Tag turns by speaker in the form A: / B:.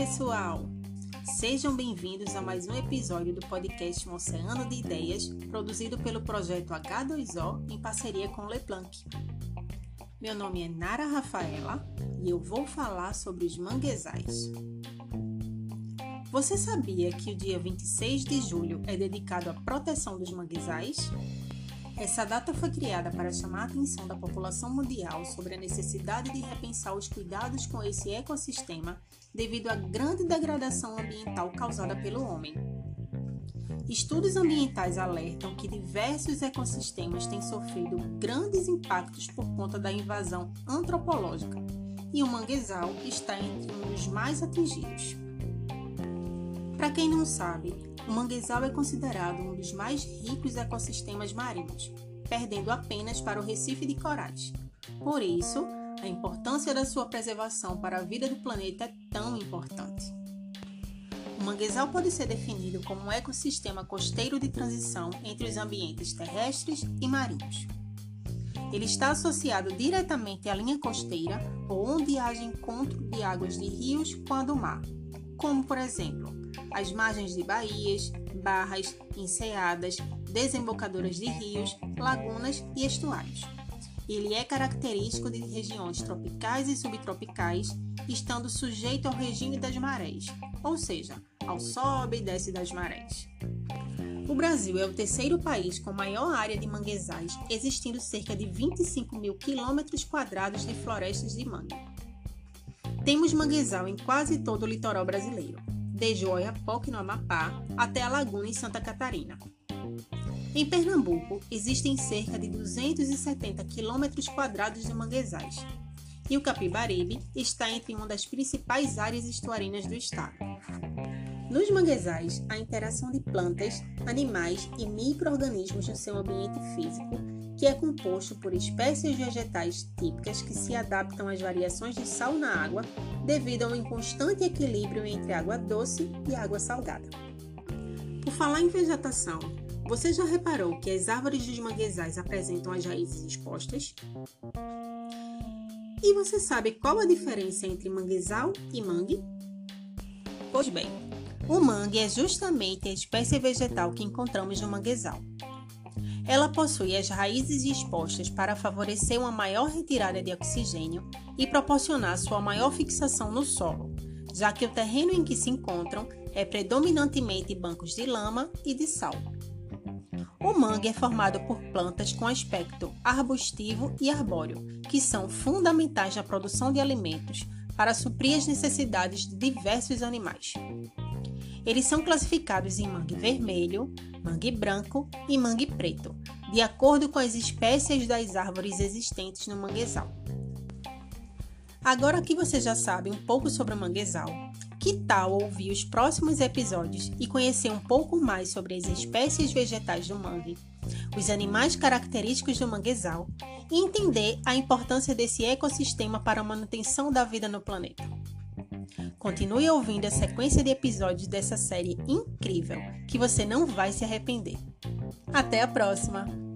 A: pessoal! Sejam bem-vindos a mais um episódio do podcast Um Oceano de Ideias, produzido pelo projeto H2O em parceria com Leplanc. Meu nome é Nara Rafaela e eu vou falar sobre os manguezais. Você sabia que o dia 26 de julho é dedicado à proteção dos manguezais? Essa data foi criada para chamar a atenção da população mundial sobre a necessidade de repensar os cuidados com esse ecossistema devido à grande degradação ambiental causada pelo homem. Estudos ambientais alertam que diversos ecossistemas têm sofrido grandes impactos por conta da invasão antropológica, e o manguezal está entre um dos mais atingidos. Para quem não sabe, o manguezal é considerado um dos mais ricos ecossistemas marinhos, perdendo apenas para o recife de corais. Por isso, a importância da sua preservação para a vida do planeta é tão importante. O manguezal pode ser definido como um ecossistema costeiro de transição entre os ambientes terrestres e marinhos. Ele está associado diretamente à linha costeira ou onde haja encontro de águas de rios com a do mar, como por exemplo as margens de baías, barras, enseadas, desembocaduras de rios, lagunas e estuários. Ele é característico de regiões tropicais e subtropicais, estando sujeito ao regime das marés, ou seja, ao sobe e desce das marés. O Brasil é o terceiro país com maior área de manguezais, existindo cerca de 25 mil quilômetros quadrados de florestas de mangue. Temos manguezal em quase todo o litoral brasileiro desde o Oiapoque, no Amapá, até a Laguna, em Santa Catarina. Em Pernambuco, existem cerca de 270 quilômetros quadrados de manguezais, e o Capibaribe está entre uma das principais áreas estuarinas do estado. Nos manguezais, a interação de plantas, animais e micro-organismos no seu ambiente físico, que é composto por espécies vegetais típicas que se adaptam às variações de sal na água devido a um inconstante equilíbrio entre água doce e água salgada. Por falar em vegetação, você já reparou que as árvores dos manguezais apresentam as raízes expostas? E você sabe qual a diferença entre manguezal e mangue? Pois bem, o mangue é justamente a espécie vegetal que encontramos no manguezal. Ela possui as raízes expostas para favorecer uma maior retirada de oxigênio e proporcionar sua maior fixação no solo, já que o terreno em que se encontram é predominantemente bancos de lama e de sal. O mangue é formado por plantas com aspecto arbustivo e arbóreo, que são fundamentais na produção de alimentos para suprir as necessidades de diversos animais. Eles são classificados em mangue vermelho, mangue branco e mangue preto, de acordo com as espécies das árvores existentes no manguezal. Agora que você já sabe um pouco sobre o manguezal, que tal ouvir os próximos episódios e conhecer um pouco mais sobre as espécies vegetais do mangue, os animais característicos do manguezal e entender a importância desse ecossistema para a manutenção da vida no planeta? Continue ouvindo a sequência de episódios dessa série incrível, que você não vai se arrepender. Até a próxima!